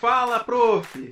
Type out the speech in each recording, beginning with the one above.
Fala, prof!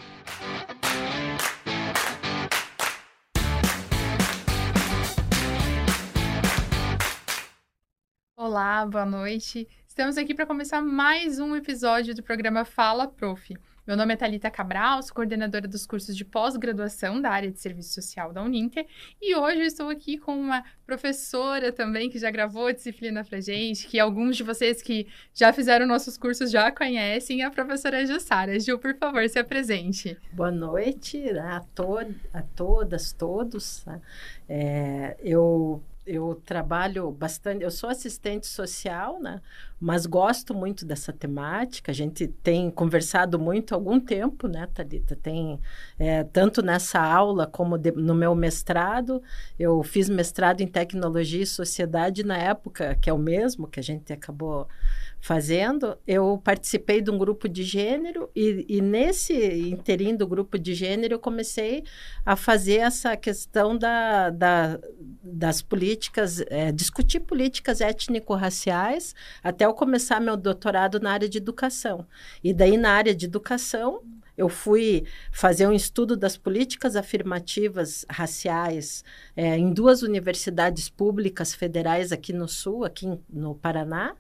Olá, boa noite. Estamos aqui para começar mais um episódio do programa Fala Prof. Meu nome é Talita Cabral, sou coordenadora dos cursos de pós-graduação da área de serviço social da Uninter e hoje eu estou aqui com uma professora também que já gravou a disciplina pra gente, que alguns de vocês que já fizeram nossos cursos já conhecem, a professora Jussara. Gil, por favor, se apresente. Boa noite a, to a todas, todos. Tá? É, eu eu trabalho bastante, eu sou assistente social, né? Mas gosto muito dessa temática. A gente tem conversado muito há algum tempo, né, Thalita? Tem é, tanto nessa aula como de, no meu mestrado. Eu fiz mestrado em tecnologia e sociedade na época, que é o mesmo que a gente acabou fazendo, eu participei de um grupo de gênero e, e, nesse interim do grupo de gênero eu comecei a fazer essa questão da, da das políticas, é, discutir políticas étnico-raciais até eu começar meu doutorado na área de educação. E daí na área de educação eu fui fazer um estudo das políticas afirmativas raciais é, em duas universidades públicas federais aqui no Sul, aqui no Paraná.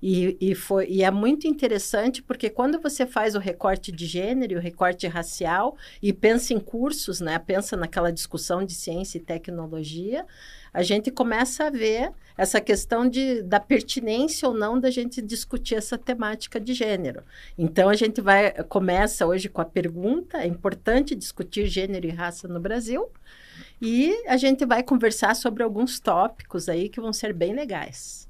E, e, foi, e é muito interessante porque quando você faz o recorte de gênero e o recorte racial e pensa em cursos, né, pensa naquela discussão de ciência e tecnologia, a gente começa a ver essa questão de, da pertinência ou não da gente discutir essa temática de gênero. Então a gente vai começa hoje com a pergunta: é importante discutir gênero e raça no Brasil? E a gente vai conversar sobre alguns tópicos aí que vão ser bem legais.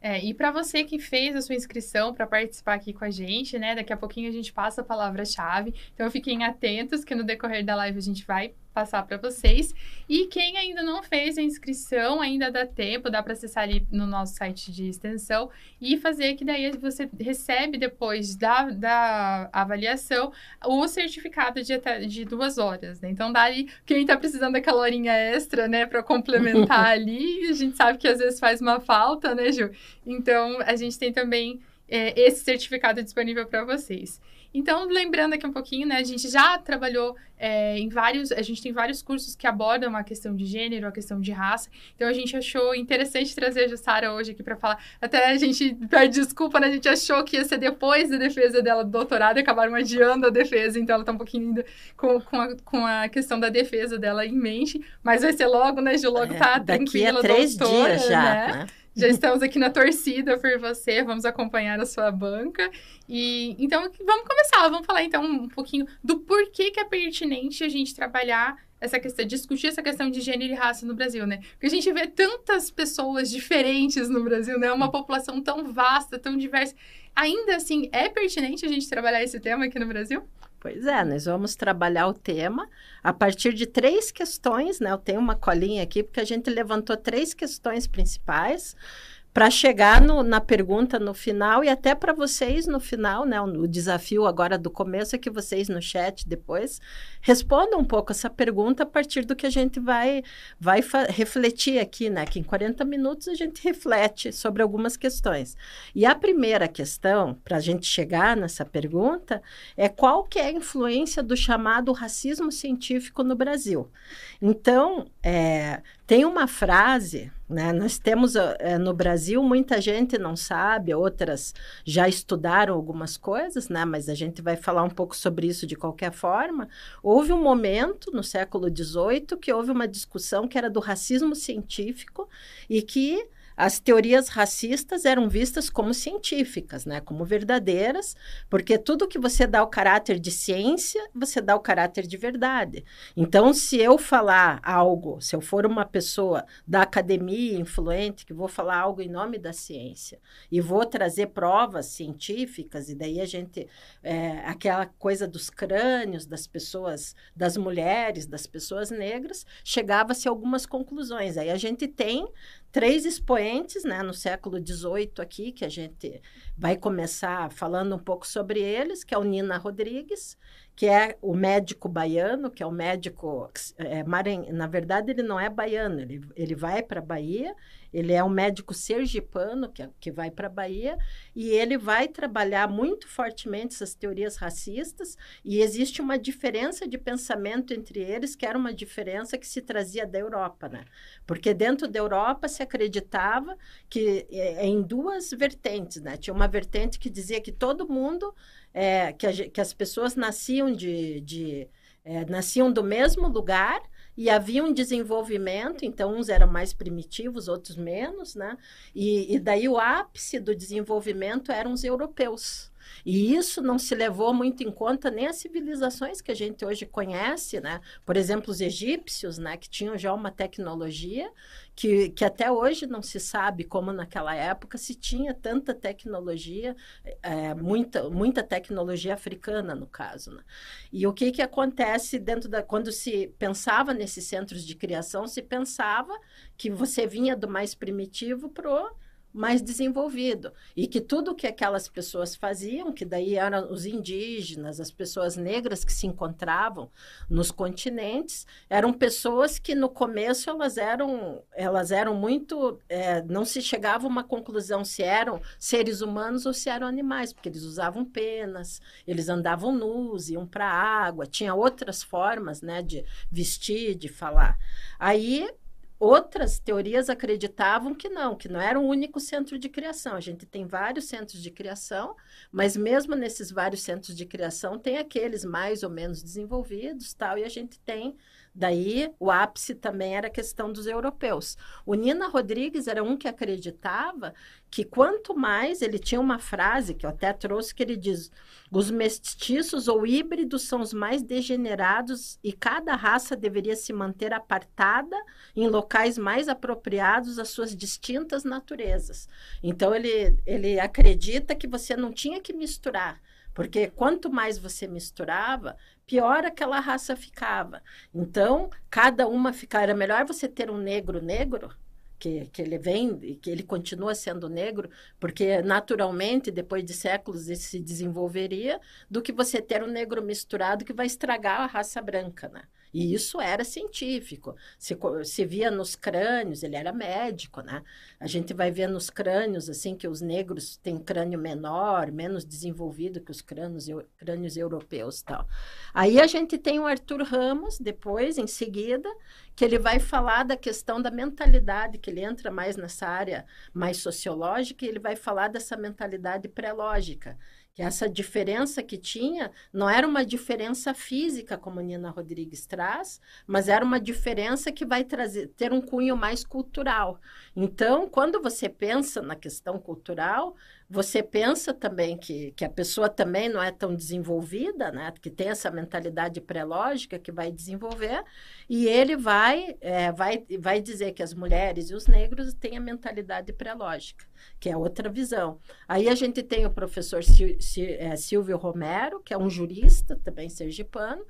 É, e para você que fez a sua inscrição para participar aqui com a gente, né? Daqui a pouquinho a gente passa a palavra-chave. Então fiquem atentos que no decorrer da live a gente vai passar para vocês. E quem ainda não fez a inscrição, ainda dá tempo, dá para acessar ali no nosso site de extensão e fazer que daí você recebe depois da, da avaliação o certificado de, de duas horas, né? Então, daí, quem está precisando daquela horinha extra, né, para complementar ali, a gente sabe que às vezes faz uma falta, né, Ju? Então, a gente tem também é, esse certificado disponível para vocês. Então, lembrando aqui um pouquinho, né? A gente já trabalhou é, em vários. A gente tem vários cursos que abordam a questão de gênero, a questão de raça. Então, a gente achou interessante trazer a Jussara hoje aqui para falar. Até a gente pede desculpa, né? A gente achou que ia ser depois da defesa dela do doutorado e acabaram adiando a defesa. Então, ela tá um pouquinho ainda com, com, a, com a questão da defesa dela em mente. Mas vai ser logo, né, Ju? Logo é, tá daqui a três dias já, né? né? Já estamos aqui na torcida por você, vamos acompanhar a sua banca. E então vamos começar, vamos falar então um pouquinho do porquê que é pertinente a gente trabalhar essa questão, discutir essa questão de gênero e raça no Brasil, né? Porque a gente vê tantas pessoas diferentes no Brasil, né? Uma população tão vasta, tão diversa. Ainda assim, é pertinente a gente trabalhar esse tema aqui no Brasil? Pois é, nós vamos trabalhar o tema a partir de três questões, né? Eu tenho uma colinha aqui, porque a gente levantou três questões principais para chegar no, na pergunta no final e até para vocês no final, né? O, o, desafio agora do começo é que vocês no chat depois respondam um pouco essa pergunta a partir do que a gente vai, vai refletir aqui, né? Que em 40 minutos a gente reflete sobre algumas questões. E a primeira questão, para a gente chegar nessa pergunta, é qual que é a influência do chamado racismo científico no Brasil. Então, é, tem uma frase, né? Nós temos é, no Brasil, muita gente não sabe, outras já estudaram algumas coisas, né? Mas a gente vai falar um pouco sobre isso de qualquer forma. Houve um momento no século XVIII que houve uma discussão que era do racismo científico e que as teorias racistas eram vistas como científicas, né, como verdadeiras, porque tudo que você dá o caráter de ciência, você dá o caráter de verdade. Então, se eu falar algo, se eu for uma pessoa da academia influente, que vou falar algo em nome da ciência e vou trazer provas científicas, e daí a gente, é, aquela coisa dos crânios das pessoas, das mulheres, das pessoas negras, chegava-se a algumas conclusões. Aí a gente tem três expoentes, né, no século XVIII aqui, que a gente vai começar falando um pouco sobre eles, que é o Nina Rodrigues, que é o médico baiano, que é o médico. É, na verdade, ele não é baiano, ele, ele vai para a Bahia, ele é um médico sergipano que, que vai para a Bahia, e ele vai trabalhar muito fortemente essas teorias racistas, e existe uma diferença de pensamento entre eles, que era uma diferença que se trazia da Europa, né? Porque dentro da Europa se acreditava que é, em duas vertentes, né? Tinha uma vertente que dizia que todo mundo é, que, a, que, as pessoas nasciam de, de é, nasciam do mesmo lugar e havia um desenvolvimento, então uns eram mais primitivos, outros menos, né? E, e daí o ápice do desenvolvimento eram os europeus. E isso não se levou muito em conta nem as civilizações que a gente hoje conhece, né? Por exemplo, os egípcios, né? Que tinham já uma tecnologia que, que até hoje não se sabe como naquela época se tinha tanta tecnologia, é, muita, muita tecnologia africana, no caso. Né? E o que, que acontece dentro da... Quando se pensava nesses centros de criação, se pensava que você vinha do mais primitivo para mais desenvolvido. E que tudo que aquelas pessoas faziam, que daí eram os indígenas, as pessoas negras que se encontravam nos continentes, eram pessoas que no começo elas eram, elas eram muito. É, não se chegava a uma conclusão se eram seres humanos ou se eram animais, porque eles usavam penas, eles andavam nus, iam para a água, tinha outras formas né, de vestir, de falar. Aí Outras teorias acreditavam que não, que não era um único centro de criação. A gente tem vários centros de criação, mas mesmo nesses vários centros de criação tem aqueles mais ou menos desenvolvidos, tal, e a gente tem Daí, o ápice também era a questão dos europeus. O Nina Rodrigues era um que acreditava que quanto mais ele tinha uma frase que eu até trouxe que ele diz: os mestiços ou híbridos são os mais degenerados e cada raça deveria se manter apartada em locais mais apropriados às suas distintas naturezas. Então ele ele acredita que você não tinha que misturar, porque quanto mais você misturava, pior aquela raça ficava. Então, cada uma ficar. Era melhor você ter um negro negro, que, que ele vem, que ele continua sendo negro, porque naturalmente, depois de séculos, ele se desenvolveria, do que você ter um negro misturado que vai estragar a raça branca, né? E isso era científico. Se, se via nos crânios, ele era médico, né? A gente vai ver nos crânios, assim, que os negros têm crânio menor, menos desenvolvido que os crânios, crânios europeus tal. Aí a gente tem o Arthur Ramos, depois, em seguida, que ele vai falar da questão da mentalidade, que ele entra mais nessa área mais sociológica, e ele vai falar dessa mentalidade pré-lógica, que essa diferença que tinha não era uma diferença física, como Nina Rodrigues traz, mas era uma diferença que vai trazer, ter um cunho mais cultural. Então, quando você pensa na questão cultural, você pensa também que, que a pessoa também não é tão desenvolvida, né? Que tem essa mentalidade pré-lógica que vai desenvolver, e ele vai, é, vai, vai dizer que as mulheres e os negros têm a mentalidade pré-lógica, que é outra visão. Aí a gente tem o professor é, Silvio Romero, que é um jurista, também sergipano,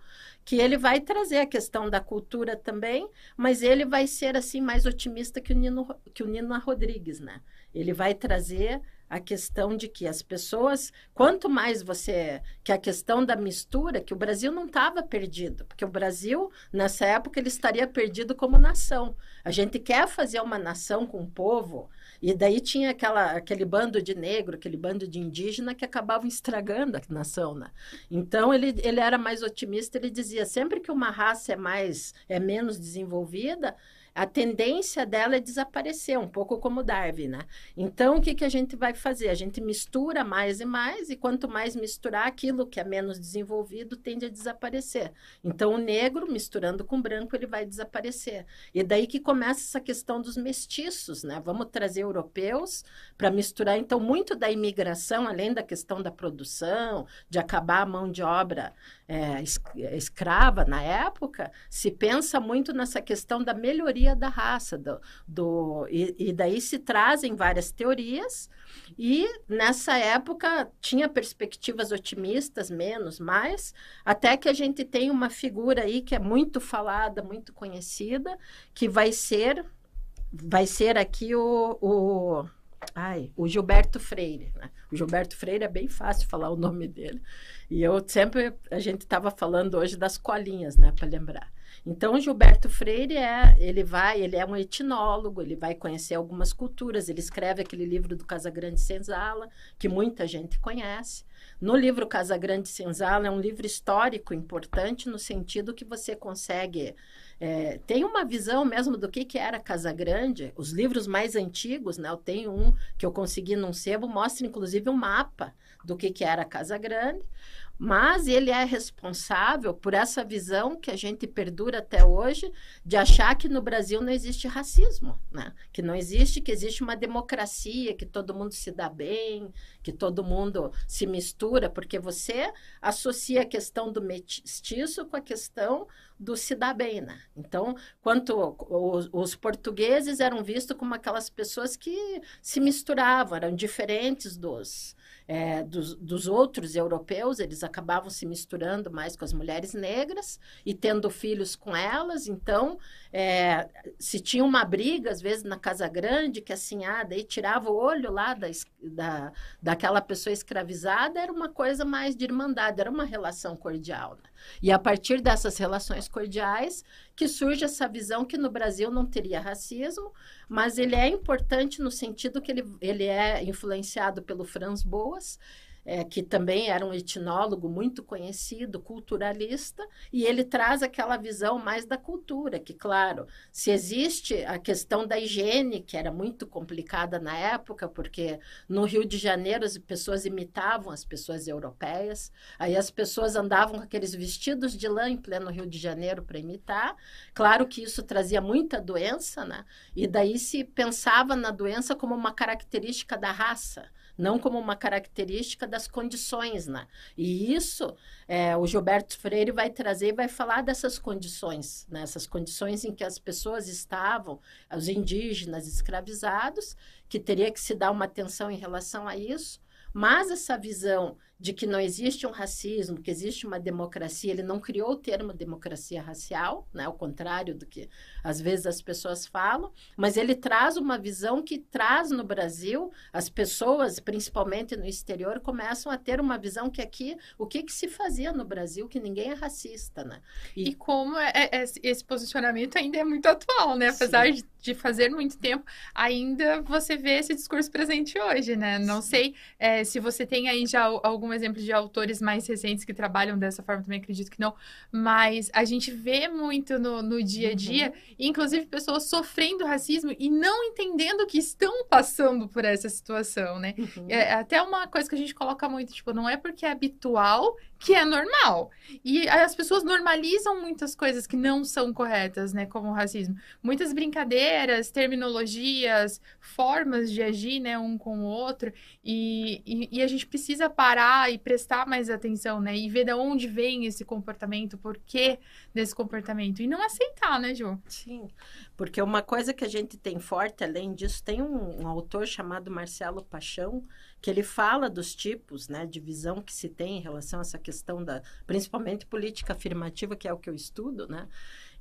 que ele vai trazer a questão da cultura também, mas ele vai ser assim mais otimista que o Nino, que o Nino Rodrigues, né? Ele vai trazer a questão de que as pessoas, quanto mais você, que a questão da mistura, que o Brasil não estava perdido, porque o Brasil, nessa época, ele estaria perdido como nação. A gente quer fazer uma nação com o povo, e daí tinha aquela, aquele bando de negro, aquele bando de indígena que acabavam estragando a nação, né? Então, ele, ele era mais otimista, ele dizia, sempre que uma raça é mais, é menos desenvolvida, a tendência dela é desaparecer, um pouco como Darwin, né? Então, o que, que a gente vai fazer? A gente mistura mais e mais, e quanto mais misturar, aquilo que é menos desenvolvido tende a desaparecer. Então, o negro, misturando com o branco, ele vai desaparecer. E daí que começa essa questão dos mestiços, né? Vamos trazer europeus para misturar, então, muito da imigração, além da questão da produção, de acabar a mão de obra é, escrava na época, se pensa muito nessa questão da melhoria da raça, do, do e, e, daí se trazem várias teorias, e nessa época tinha perspectivas otimistas, menos, mais, até que a gente tem uma figura aí que é muito falada, muito conhecida, que vai ser vai ser aqui o, o, ai, o Gilberto Freire. Né? O Gilberto Freire é bem fácil falar o nome dele. E eu sempre, a gente estava falando hoje das colinhas, né, para lembrar. Então, o Gilberto Freire é, ele vai, ele é um etnólogo, ele vai conhecer algumas culturas, ele escreve aquele livro do Casagrande Senzala, que muita gente conhece. No livro Casagrande Senzala é um livro histórico importante no sentido que você consegue é, tem uma visão mesmo do que, que era Casa Grande. Os livros mais antigos, né? Eu tenho um que eu consegui num sebo, mostra inclusive um mapa do que, que era Casa Grande. Mas ele é responsável por essa visão que a gente perdura até hoje de achar que no Brasil não existe racismo, né? Que não existe, que existe uma democracia, que todo mundo se dá bem, que todo mundo se mistura, porque você associa a questão do mestiço com a questão do se dar bem, né? Então, quanto os, os portugueses eram vistos como aquelas pessoas que se misturavam, eram diferentes dos é, dos, dos, outros europeus, eles acabavam se misturando mais com as mulheres negras e tendo filhos com elas. Então, é, se tinha uma briga, às vezes, na Casa Grande, que assim, ah, daí tirava o olho lá da, da, daquela pessoa escravizada, era uma coisa mais de irmandade, era uma relação cordial. Né? E a partir dessas relações cordiais que surge essa visão que no Brasil não teria racismo, mas ele é importante no sentido que ele, ele é influenciado pelo Franz Boas, é, que também era um etnólogo muito conhecido, culturalista, e ele traz aquela visão mais da cultura, que, claro, se existe a questão da higiene, que era muito complicada na época, porque no Rio de Janeiro as pessoas imitavam as pessoas europeias, aí as pessoas andavam com aqueles vestidos de lã em pleno Rio de Janeiro para imitar. Claro que isso trazia muita doença, né? E daí se pensava na doença como uma característica da raça não como uma característica das condições, né? E isso é, o Gilberto Freire vai trazer vai falar dessas condições, né? Essas condições em que as pessoas estavam, os indígenas escravizados, que teria que se dar uma atenção em relação a isso, mas essa visão de que não existe um racismo, que existe uma democracia. Ele não criou o termo democracia racial, né? ao contrário do que às vezes as pessoas falam, mas ele traz uma visão que traz no Brasil, as pessoas, principalmente no exterior, começam a ter uma visão que aqui, o que, que se fazia no Brasil, que ninguém é racista. Né? E, e como é, é, esse posicionamento ainda é muito atual, né? apesar de, de, fazer muito tempo, ainda você vê esse discurso presente hoje. Né? Não sei é, se você tem aí já algum exemplo de autores mais recentes que trabalham dessa forma, também acredito que não. Mas a gente vê muito no, no dia a uhum. dia, uhum. inclusive pessoas sofrendo racismo e não entendendo que estão passando por essa situação, né? Uhum. É até uma coisa que a gente coloca muito, tipo, não é porque é habitual que é normal. E as pessoas normalizam muitas coisas que não são corretas, né, como o racismo. Muitas brincadeiras, terminologias, formas de agir, né, um com o outro. E, e, e, a gente precisa parar e prestar mais atenção, né, e ver de onde vem esse comportamento, por que desse comportamento. E não aceitar, né, Ju? Sim, porque uma coisa que a gente tem forte, além disso, tem um, um autor chamado Marcelo Paixão, que ele fala dos tipos né, de visão que se tem em relação a essa questão da, principalmente política afirmativa, que é o que eu estudo, né?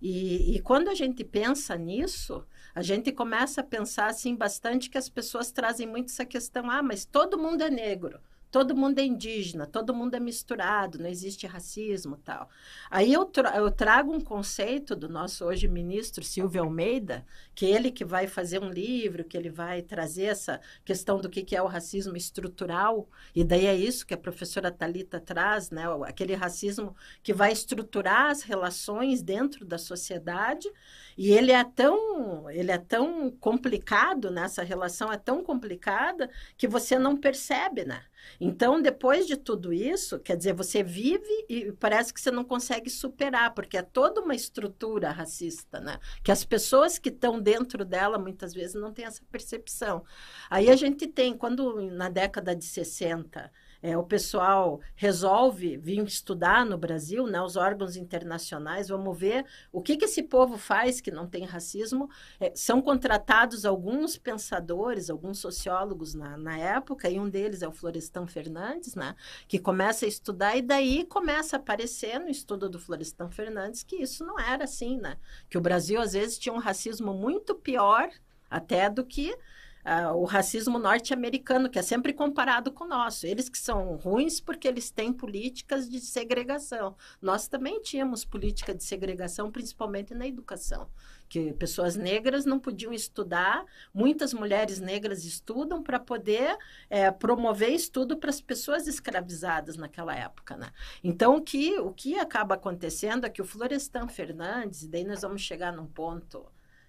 E, e, quando a gente pensa nisso, a gente começa a pensar assim bastante que as pessoas trazem muito essa questão, ah, mas todo mundo é negro todo mundo é indígena, todo mundo é misturado, não existe racismo tal. Aí eu, tra eu trago um conceito do nosso hoje ministro Silvio Almeida, que ele que vai fazer um livro, que ele vai trazer essa questão do que, que é o racismo estrutural, e daí é isso que a professora Talita traz, né? aquele racismo que vai estruturar as relações dentro da sociedade, e ele é tão, ele é tão complicado, né? essa relação é tão complicada que você não percebe, né? Então, depois de tudo isso, quer dizer, você vive e parece que você não consegue superar, porque é toda uma estrutura racista, né? Que as pessoas que estão dentro dela muitas vezes não têm essa percepção. Aí a gente tem, quando na década de 60 é, o pessoal resolve vir estudar no Brasil, né, os órgãos internacionais, vamos ver o que, que esse povo faz que não tem racismo. É, são contratados alguns pensadores, alguns sociólogos na, na época, e um deles é o Florestan Fernandes, né, que começa a estudar, e daí começa a aparecer no estudo do Florestan Fernandes que isso não era assim, né? Que o Brasil, às vezes, tinha um racismo muito pior até do que uh, o racismo norte-americano, que é sempre comparado com o nosso. Eles que são ruins porque eles têm políticas de segregação. Nós também tínhamos política de segregação, principalmente na educação. Que pessoas negras não podiam estudar, muitas mulheres negras estudam para poder é, promover estudo para as pessoas escravizadas naquela época. Né? Então, o que, o que acaba acontecendo é que o Florestan Fernandes, e daí nós vamos chegar num ponto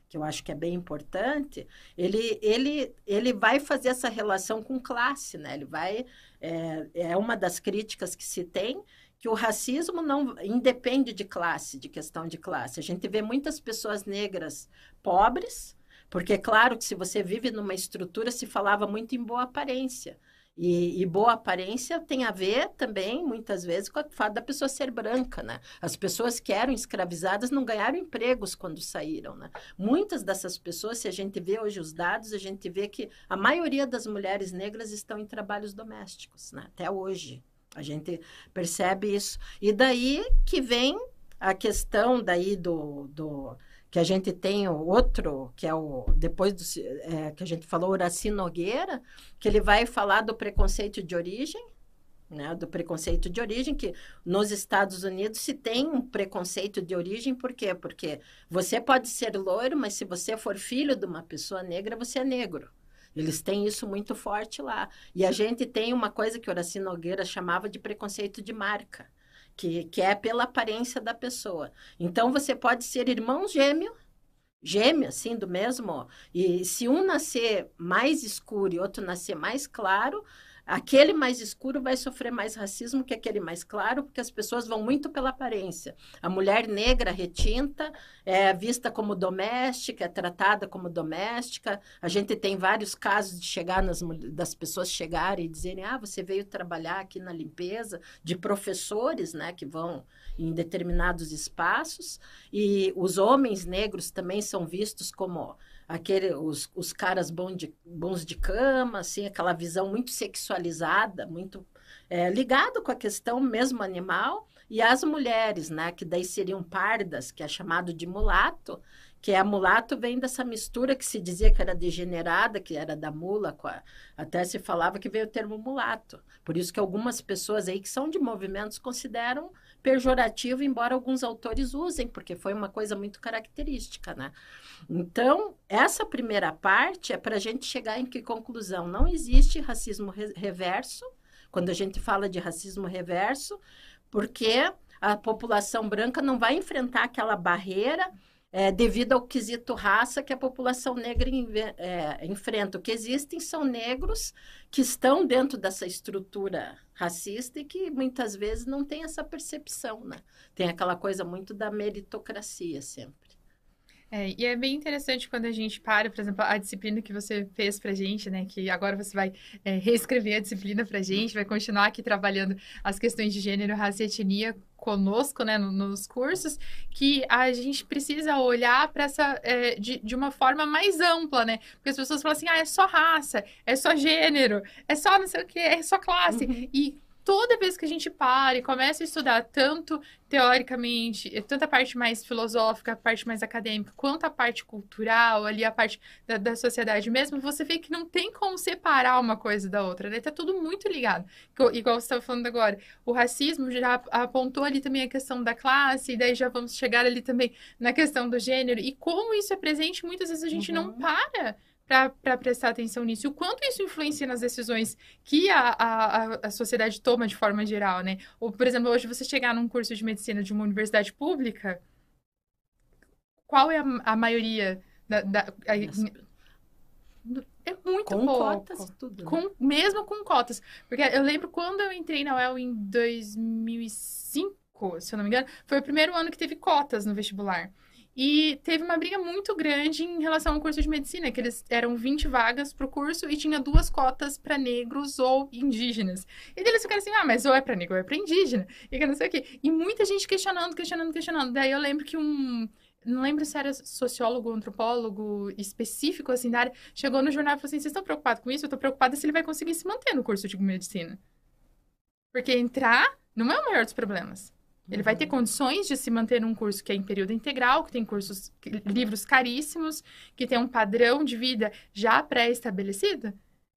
que eu acho que é bem importante, ele, ele, ele vai fazer essa relação com classe, né? Ele vai... É, é uma das críticas que se tem, que o racismo não independe de classe, de questão de classe. A gente vê muitas pessoas negras pobres, porque é claro que se você vive numa estrutura, se falava muito em boa aparência. E, e, boa aparência tem a ver também, muitas vezes, com o fato da pessoa ser branca, né? As pessoas que eram escravizadas não ganharam empregos quando saíram, né? Muitas dessas pessoas, se a gente vê hoje os dados, a gente vê que a maioria das mulheres negras estão em trabalhos domésticos, né? Até hoje. A gente percebe isso. E daí que vem a questão daí do, do que a gente tem outro, que é o, depois do, é, que a gente falou, Horaci Nogueira, que ele vai falar do preconceito de origem, né, do preconceito de origem, que nos Estados Unidos se tem um preconceito de origem, por quê? Porque você pode ser loiro, mas se você for filho de uma pessoa negra, você é negro. Eles têm isso muito forte lá. E a gente tem uma coisa que Horaci Nogueira chamava de preconceito de marca que, que é pela aparência da pessoa. Então, você pode ser irmão gêmeo, gêmeo, assim, do mesmo. E se um nascer mais escuro e outro nascer mais claro, Aquele mais escuro vai sofrer mais racismo que aquele mais claro, porque as pessoas vão muito pela aparência. A mulher negra retinta é vista como doméstica, é tratada como doméstica. A gente tem vários casos de chegar nas, das pessoas chegarem e dizerem: "Ah, você veio trabalhar aqui na limpeza", de professores, né, que vão em determinados espaços, e os homens negros também são vistos como aquele, os, os caras bons de, bons de cama, assim, aquela visão muito sexualizada, muito é, ligado com a questão mesmo animal, e as mulheres, né, que daí seriam pardas, que é chamado de mulato, que é mulato vem dessa mistura que se dizia que era degenerada, que era da mula, a, até se falava que veio o termo mulato. Por isso que algumas pessoas aí que são de movimentos consideram pejorativo, embora alguns autores usem, porque foi uma coisa muito característica, né? Então, essa primeira parte é para a gente chegar em que conclusão? Não existe racismo re reverso, quando a gente fala de racismo reverso, porque a população branca não vai enfrentar aquela barreira é, devido ao quesito raça que a população negra é, enfrenta. O que existem são negros que estão dentro dessa estrutura racista e que muitas vezes não tem essa percepção, né? Tem aquela coisa muito da meritocracia sempre. É, e é bem interessante quando a gente para, por exemplo, a disciplina que você fez pra gente, né? Que agora você vai é, reescrever a disciplina pra gente, vai continuar aqui trabalhando as questões de gênero, raça e etnia conosco, né, nos cursos, que a gente precisa olhar para essa é, de, de uma forma mais ampla, né? Porque as pessoas falam assim, ah, é só raça, é só gênero, é só não sei o que, é só classe. Uhum. E toda vez que a gente para e começa a estudar tanto teoricamente, tanto a parte mais filosófica, a parte mais acadêmica, quanto a parte cultural, ali a parte da, da sociedade mesmo, você vê que não tem como separar uma coisa da outra, né? Tá tudo muito ligado. Igual você estava falando agora, o racismo já apontou ali também a questão da classe, e daí já vamos chegar ali também na questão do gênero, e como isso é presente, muitas vezes a gente uhum. não para para prestar atenção nisso. O quanto isso influencia nas decisões que a, a, a sociedade toma de forma geral, né? Ou, por exemplo, hoje você chegar num curso de medicina de uma universidade pública, qual é a, a maioria da... da a, é muito com pouco. cotas tudo. Né? Com, mesmo com cotas. Porque eu lembro quando eu entrei na UEL em 2005, se eu não me engano, foi o primeiro ano que teve cotas no vestibular. E teve uma briga muito grande em relação ao curso de medicina, que eles eram 20 vagas para o curso e tinha duas cotas para negros ou indígenas. E eles ficaram assim: ah, mas ou é para negro ou é para indígena. E que não sei o quê. E muita gente questionando, questionando, questionando. Daí eu lembro que um. Não lembro se era sociólogo ou antropólogo específico assim da área, chegou no jornal e falou assim: vocês estão preocupados com isso? Eu estou preocupada se ele vai conseguir se manter no curso de medicina. Porque entrar não é o maior dos problemas. Ele vai ter uhum. condições de se manter num curso que é em período integral, que tem cursos, livros caríssimos, que tem um padrão de vida já pré-estabelecido?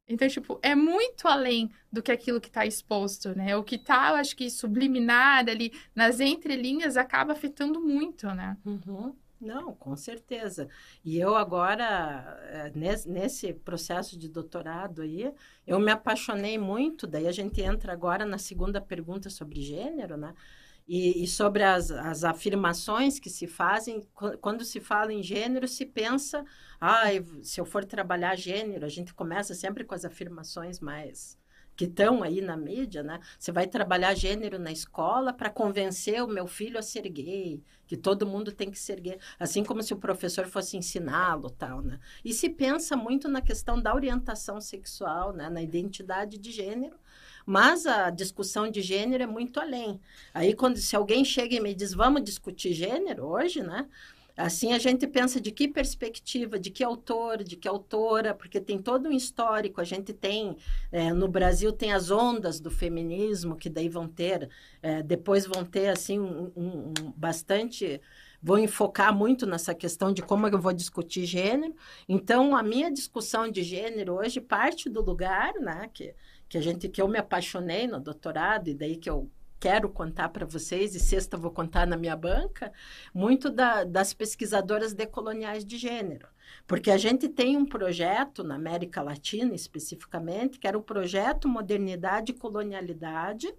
Então, tipo, é muito além do que aquilo que está exposto, né? O que está, eu acho que subliminar ali nas entrelinhas acaba afetando muito, né? Uhum. Não, com certeza. E eu agora, eh, nesse processo de doutorado aí, eu me apaixonei muito, daí a gente entra agora na segunda pergunta sobre gênero, né? E, e sobre as, as afirmações que se fazem, quando se fala em gênero, se pensa, ah, se eu for trabalhar gênero, a gente começa sempre com as afirmações mais que estão aí na mídia, né? Você vai trabalhar gênero na escola para convencer o meu filho a ser gay, que todo mundo tem que ser gay, assim como se o professor fosse ensiná-lo, tal, né? E se pensa muito na questão da orientação sexual, né? Na identidade de gênero, mas a discussão de gênero é muito além. Aí quando se alguém chega e me diz, vamos discutir gênero hoje, né? Assim a gente pensa de que perspectiva, de que autor, de que autora, porque tem todo um histórico. A gente tem é, no Brasil tem as ondas do feminismo que daí vão ter, é, depois vão ter assim um, um, um bastante vou enfocar muito nessa questão de como eu vou discutir gênero. Então, a minha discussão de gênero hoje parte do lugar, né, que, que a gente que eu me apaixonei no doutorado e daí que eu quero contar para vocês, e sexta vou contar na minha banca, muito da, das pesquisadoras decoloniais de gênero. Porque a gente tem um projeto na América Latina, especificamente, que era o projeto Modernidade e Colonialidade,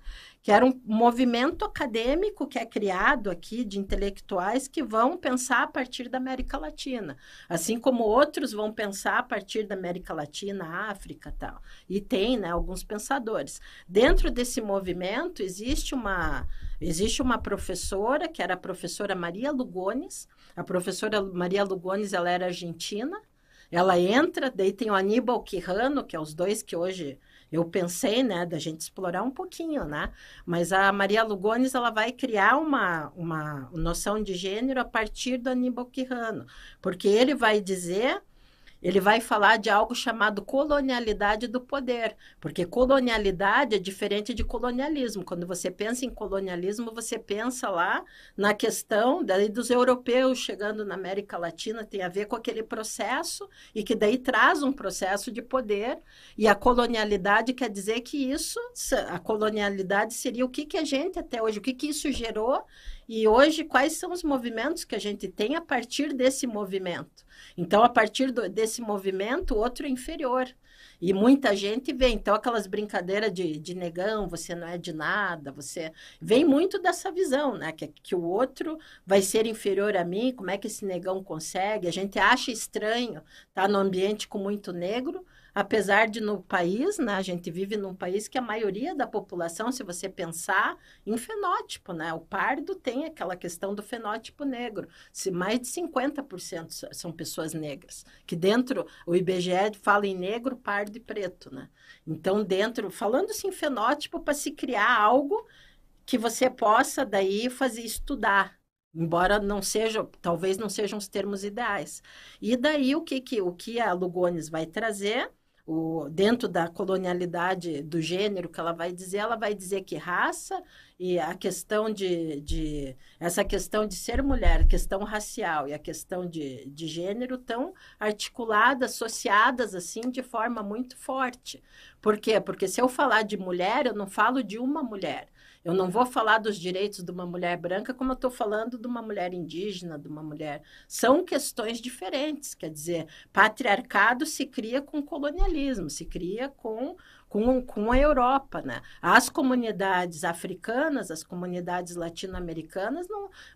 que era um movimento acadêmico que é criado aqui de intelectuais que vão pensar a partir da América Latina, assim como outros vão pensar a partir da América Latina, África, tal. E tem, né, alguns pensadores. Dentro desse movimento existe uma existe uma professora que era a professora Maria Lugones, a professora Maria Lugones, ela era argentina. Ela entra, daí tem o Aníbal Quirrano, que é os dois que hoje eu pensei, né, da gente explorar um pouquinho, né? Mas a Maria Lugones, ela vai criar uma, uma noção de gênero a partir do Aníbal Quirrano, porque ele vai dizer ele vai falar de algo chamado colonialidade do poder, porque colonialidade é diferente de colonialismo. Quando você pensa em colonialismo, você pensa lá na questão daí dos europeus chegando na América Latina, tem a ver com aquele processo e que daí traz um processo de poder, e a colonialidade quer dizer que isso, a colonialidade seria o que, que a gente até hoje, o que, que isso gerou e hoje, quais são os movimentos que a gente tem a partir desse movimento? Então, a partir do, desse movimento, o outro é inferior. E muita gente vê, então, aquelas brincadeiras de, de negão, você não é de nada, você. Vem muito dessa visão, né? Que, que o outro vai ser inferior a mim, como é que esse negão consegue? A gente acha estranho estar tá, no ambiente com muito negro, apesar de no país, né, a gente vive num país que a maioria da população, se você pensar em fenótipo, né, o pardo tem aquela questão do fenótipo negro, se mais de 50% são pessoas negras, que dentro o IBGE fala em negro, pardo e preto, né? Então dentro, falando-se em fenótipo para se criar algo que você possa daí fazer estudar, embora não seja, talvez não sejam os termos ideais. E daí o que que o que a Lugones vai trazer o, dentro da colonialidade do gênero que ela vai dizer, ela vai dizer que raça e a questão de, de essa questão de ser mulher, questão racial e a questão de, de gênero estão articuladas, associadas assim de forma muito forte. Por quê? Porque se eu falar de mulher, eu não falo de uma mulher. Eu não vou falar dos direitos de uma mulher branca como eu estou falando de uma mulher indígena, de uma mulher. São questões diferentes. Quer dizer, patriarcado se cria com colonialismo, se cria com com, com a Europa, né? As comunidades africanas, as comunidades latino-americanas,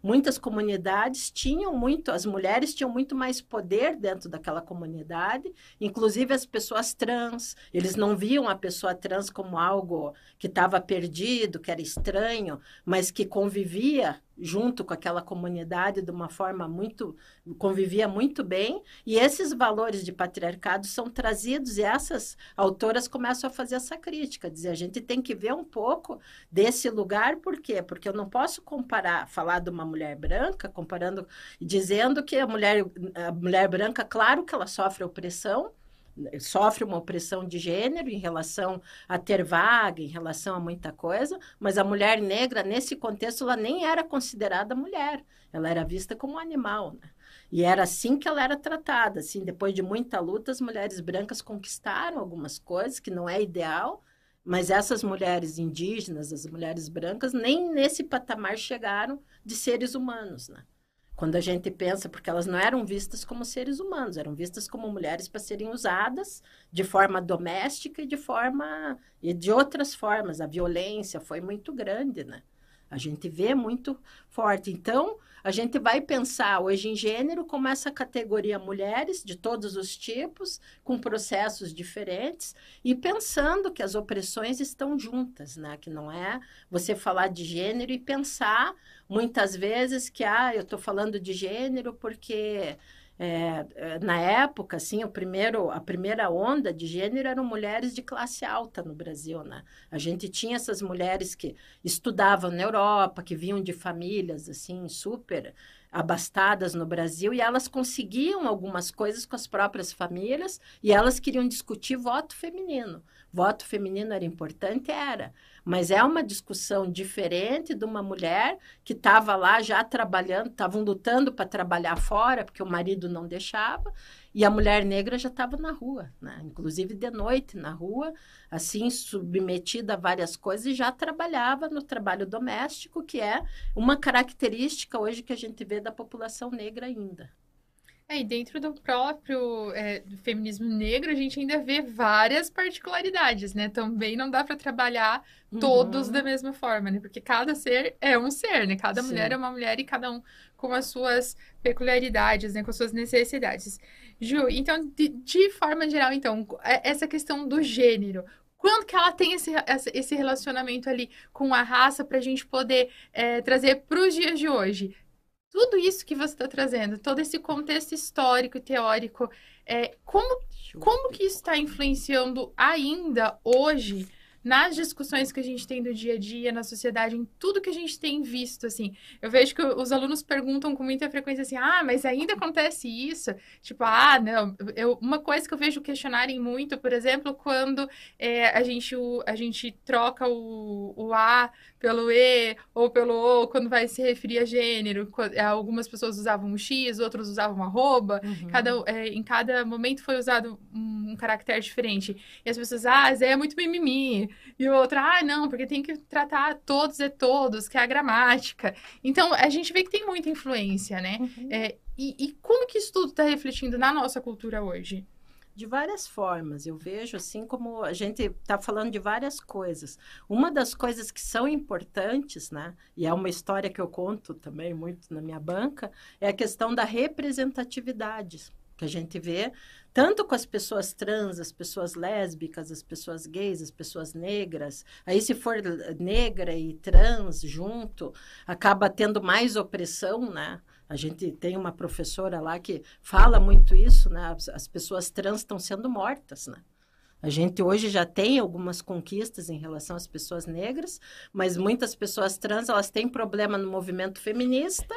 muitas comunidades tinham muito, as mulheres tinham muito mais poder dentro daquela comunidade, inclusive as pessoas trans, eles não viam a pessoa trans como algo que estava perdido, que era estranho, mas que convivia junto com aquela comunidade de uma forma muito convivia muito bem e esses valores de patriarcado são trazidos e essas autoras começam a fazer essa crítica dizer a gente tem que ver um pouco desse lugar por quê? Porque eu não posso comparar falar de uma mulher branca comparando dizendo que a mulher a mulher branca claro que ela sofre opressão sofre uma opressão de gênero em relação a ter vaga, em relação a muita coisa, mas a mulher negra, nesse contexto, ela nem era considerada mulher, ela era vista como um animal, né? E era assim que ela era tratada, assim, depois de muita luta, as mulheres brancas conquistaram algumas coisas, que não é ideal, mas essas mulheres indígenas, as mulheres brancas, nem nesse patamar chegaram de seres humanos, né? Quando a gente pensa, porque elas não eram vistas como seres humanos, eram vistas como mulheres para serem usadas de forma doméstica e de forma e de outras formas. A violência foi muito grande, né? A gente vê muito forte. Então, a gente vai pensar hoje em gênero como essa categoria mulheres de todos os tipos, com processos diferentes, e pensando que as opressões estão juntas, né? Que não é você falar de gênero e pensar muitas vezes que, ah, eu estou falando de gênero porque é, na época, assim, o primeiro, a primeira onda de gênero eram mulheres de classe alta no Brasil, né? A gente tinha essas mulheres que estudavam na Europa, que vinham de famílias, assim, super abastadas no Brasil, e elas conseguiam algumas coisas com as próprias famílias, e elas queriam discutir voto feminino. Voto feminino era importante? Era. Mas é uma discussão diferente de uma mulher que estava lá já trabalhando, estavam lutando para trabalhar fora, porque o marido não deixava, e a mulher negra já estava na rua, né? inclusive de noite na rua, assim, submetida a várias coisas, e já trabalhava no trabalho doméstico, que é uma característica hoje que a gente vê da população negra ainda. É, e dentro do próprio é, do feminismo negro, a gente ainda vê várias particularidades, né? Também não dá para trabalhar uhum. todos da mesma forma, né? Porque cada ser é um ser, né? Cada Sim. mulher é uma mulher e cada um com as suas peculiaridades, né? Com as suas necessidades. Ju, então, de, de forma geral, então, é, essa questão do gênero, quando que ela tem esse, esse relacionamento ali com a raça para a gente poder é, trazer para os dias de hoje? Tudo isso que você está trazendo, todo esse contexto histórico e teórico, é, como, como que isso está influenciando ainda hoje nas discussões que a gente tem do dia a dia, na sociedade, em tudo que a gente tem visto, assim. Eu vejo que os alunos perguntam com muita frequência assim, ah, mas ainda acontece isso? Tipo, ah, não. Eu, uma coisa que eu vejo questionarem muito, por exemplo, quando é, a, gente, o, a gente troca o, o A pelo E ou pelo O quando vai se referir a gênero. Algumas pessoas usavam um X, outros usavam arroba. Uhum. Cada, é, em cada momento foi usado um, um caractere diferente. E as pessoas, ah, Zé é muito mimimi. E o outro, ah, não, porque tem que tratar todos e todos, que é a gramática. Então, a gente vê que tem muita influência, né? Uhum. É, e, e como que isso tudo está refletindo na nossa cultura hoje? De várias formas, eu vejo assim como a gente está falando de várias coisas. Uma das coisas que são importantes, né, e é uma história que eu conto também muito na minha banca, é a questão da representatividade que a gente vê tanto com as pessoas trans, as pessoas lésbicas, as pessoas gays, as pessoas negras. Aí, se for negra e trans junto, acaba tendo mais opressão, né? A gente tem uma professora lá que fala muito isso, né? As, as pessoas trans estão sendo mortas, né? A gente hoje já tem algumas conquistas em relação às pessoas negras, mas muitas pessoas trans elas têm problema no movimento feminista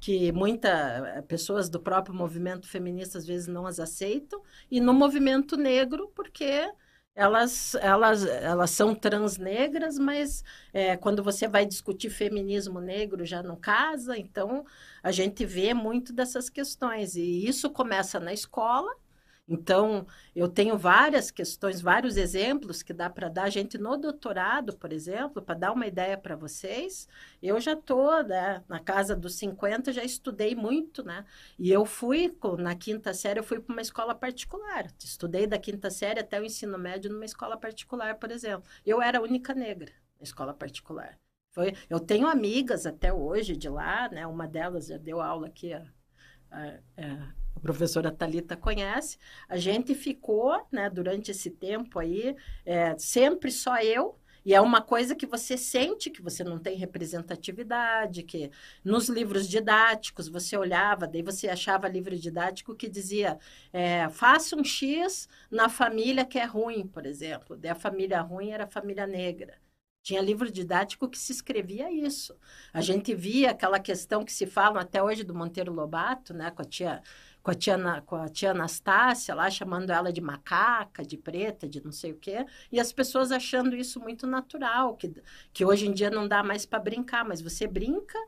que muitas pessoas do próprio movimento feminista às vezes não as aceitam, e no movimento negro, porque elas, elas, elas são transnegras, mas é, quando você vai discutir feminismo negro já não casa, então a gente vê muito dessas questões. E isso começa na escola, então, eu tenho várias questões, vários exemplos que dá para dar. A gente no doutorado, por exemplo, para dar uma ideia para vocês, eu já estou né, na casa dos 50, já estudei muito, né? E eu fui, na quinta série, eu fui para uma escola particular. Estudei da quinta série até o ensino médio numa escola particular, por exemplo. Eu era a única negra na escola particular. Foi, eu tenho amigas até hoje de lá, né? Uma delas já deu aula aqui, a, a, a a professora Talita conhece, a gente ficou, né, durante esse tempo aí, é, sempre só eu, e é uma coisa que você sente que você não tem representatividade, que nos livros didáticos você olhava, daí você achava livro didático que dizia é, faça um X na família que é ruim, por exemplo. Daí a família ruim era a família negra. Tinha livro didático que se escrevia isso. A gente via aquela questão que se fala até hoje do Monteiro Lobato, né, com a tia com a tia, com a tia Anastácia lá, chamando ela de macaca, de preta, de não sei o quê, e as pessoas achando isso muito natural, que, que hoje em dia não dá mais para brincar, mas você brinca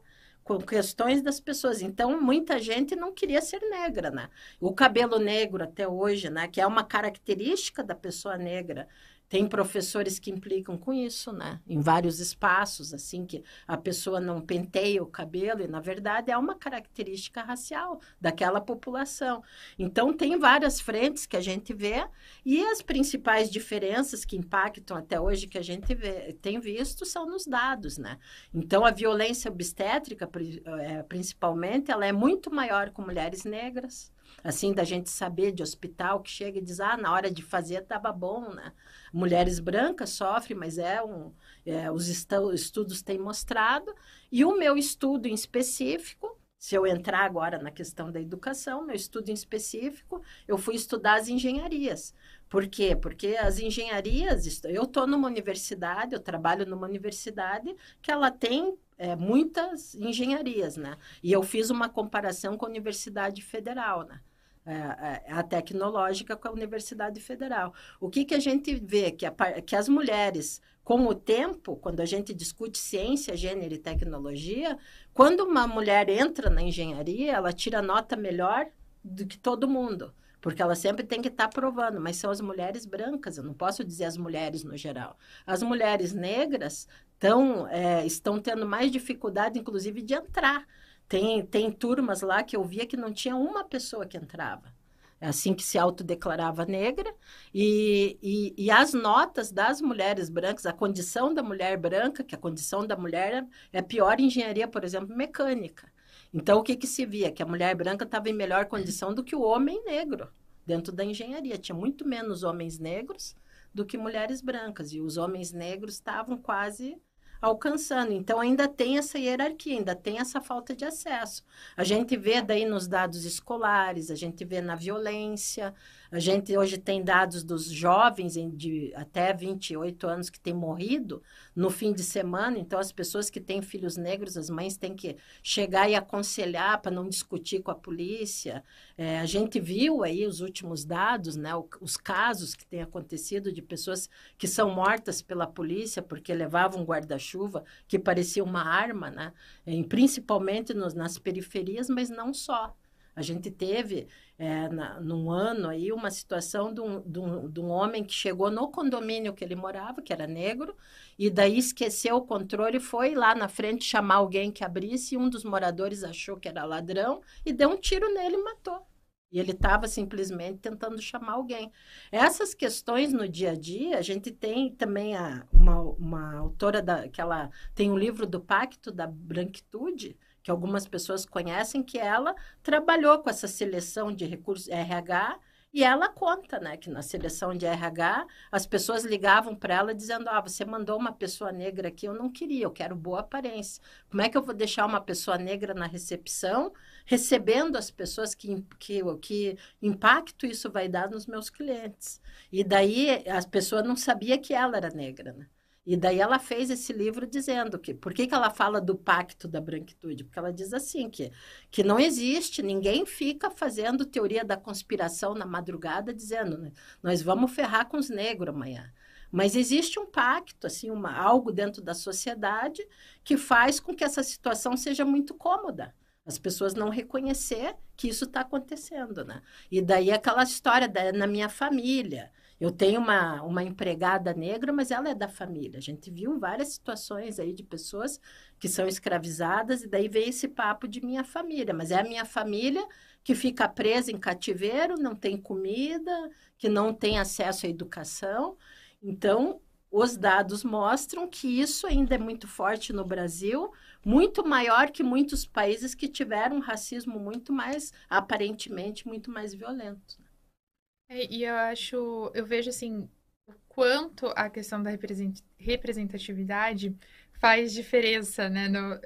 com questões das pessoas. Então, muita gente não queria ser negra, né? O cabelo negro até hoje, né, que é uma característica da pessoa negra, tem professores que implicam com isso, né? Em vários espaços, assim, que a pessoa não penteia o cabelo, e na verdade é uma característica racial daquela população. Então, tem várias frentes que a gente vê, e as principais diferenças que impactam até hoje que a gente vê, tem visto são nos dados, né? Então, a violência obstétrica, eh, principalmente, ela é muito maior com mulheres negras assim, da gente saber de hospital que chega e diz, ah, na hora de fazer estava bom, né? Mulheres brancas sofrem, mas é um, é, os estudos têm mostrado. E o meu estudo em específico, se eu entrar agora na questão da educação, meu estudo em específico, eu fui estudar as engenharias. Por quê? Porque as engenharias, eu estou numa universidade, eu trabalho numa universidade que ela tem é, muitas engenharias, né? E eu fiz uma comparação com a Universidade Federal, né? É, é, a tecnológica com a Universidade Federal. O que, que a gente vê? Que, a, que as mulheres, com o tempo, quando a gente discute ciência, gênero e tecnologia, quando uma mulher entra na engenharia, ela tira nota melhor do que todo mundo. Porque ela sempre tem que estar tá provando, mas são as mulheres brancas, eu não posso dizer as mulheres no geral. As mulheres negras tão, é, estão tendo mais dificuldade, inclusive, de entrar tem, tem turmas lá que eu via que não tinha uma pessoa que entrava. É assim que se autodeclarava negra, e, e, e, as notas das mulheres brancas, a condição da mulher branca, que a condição da mulher é pior em engenharia, por exemplo, mecânica. Então, o que, que se via? Que a mulher branca estava em melhor condição do que o homem negro dentro da engenharia. Tinha muito menos homens negros do que mulheres brancas, e os homens negros estavam quase alcançando. Então, ainda tem essa hierarquia, ainda tem essa falta de acesso. A gente vê daí nos dados escolares, a gente vê na violência, a gente hoje tem dados dos jovens de até 28 anos que têm morrido no fim de semana. Então, as pessoas que têm filhos negros, as mães têm que chegar e aconselhar para não discutir com a polícia. É, a gente viu aí os últimos dados, né, os casos que têm acontecido de pessoas que são mortas pela polícia porque levavam um guarda-chuva que parecia uma arma, né, principalmente nos, nas periferias, mas não só. A gente teve, é, na, num ano aí, uma situação de um, de, um, de um homem que chegou no condomínio que ele morava, que era negro, e daí esqueceu o controle foi lá na frente chamar alguém que abrisse, e um dos moradores achou que era ladrão e deu um tiro nele e matou. E ele estava simplesmente tentando chamar alguém. Essas questões no dia a dia, a gente tem também a, uma, uma autora da, que ela tem um livro do Pacto da Branquitude, que algumas pessoas conhecem, que ela trabalhou com essa seleção de recursos RH e ela conta, né, que na seleção de RH as pessoas ligavam para ela dizendo: "Ah, você mandou uma pessoa negra aqui, eu não queria, eu quero boa aparência. Como é que eu vou deixar uma pessoa negra na recepção, recebendo as pessoas que que que impacto isso vai dar nos meus clientes?" E daí as pessoas não sabia que ela era negra, né? E daí ela fez esse livro dizendo que por que, que ela fala do pacto da branquitude? Porque ela diz assim que, que não existe, ninguém fica fazendo teoria da conspiração na madrugada dizendo né, nós vamos ferrar com os negros amanhã. Mas existe um pacto, assim, uma, algo dentro da sociedade que faz com que essa situação seja muito cômoda. As pessoas não reconhecer que isso está acontecendo, né? E daí aquela história da, na minha família. Eu tenho uma, uma empregada negra, mas ela é da família. A gente viu várias situações aí de pessoas que são escravizadas, e daí vem esse papo de minha família. Mas é a minha família que fica presa em cativeiro, não tem comida, que não tem acesso à educação. Então, os dados mostram que isso ainda é muito forte no Brasil, muito maior que muitos países que tiveram um racismo muito mais, aparentemente, muito mais violento. É, e eu acho, eu vejo assim, o quanto a questão da representatividade faz diferença, né? No,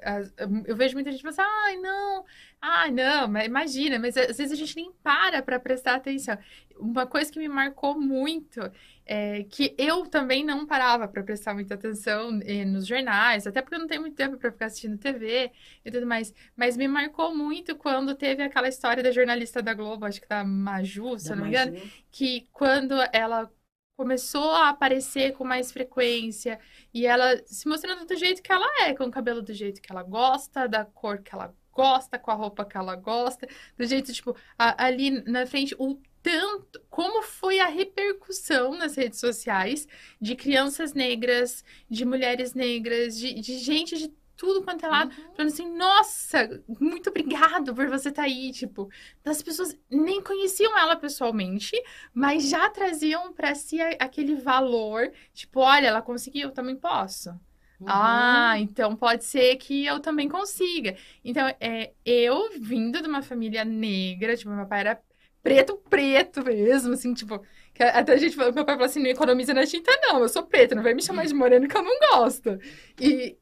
eu vejo muita gente pensando, ai, não, ai, não, mas imagina, mas às vezes a gente nem para para prestar atenção. Uma coisa que me marcou muito é que eu também não parava para prestar muita atenção eh, nos jornais, até porque eu não tenho muito tempo para ficar assistindo TV e tudo mais, mas me marcou muito quando teve aquela história da jornalista da Globo, acho que da Maju, se eu não me engano, que quando ela começou a aparecer com mais frequência e ela se mostrando do jeito que ela é, com o cabelo do jeito que ela gosta, da cor que ela gosta, com a roupa que ela gosta, do jeito, tipo, a, ali na frente, o tanto, como foi a repercussão nas redes sociais de crianças negras, de mulheres negras, de, de gente de tudo quanto é lado, uhum. falando assim, nossa, muito obrigado por você estar tá aí, tipo, as pessoas nem conheciam ela pessoalmente, mas já traziam para si aquele valor, tipo, olha, ela conseguiu, eu também posso. Uhum. Ah, então pode ser que eu também consiga. Então, é, eu vindo de uma família negra, tipo, meu pai era preto, preto mesmo, assim, tipo, até a gente falou, meu pai falou assim, não economiza na tinta, não, eu sou preta, não vai me chamar de moreno que eu não gosto. E,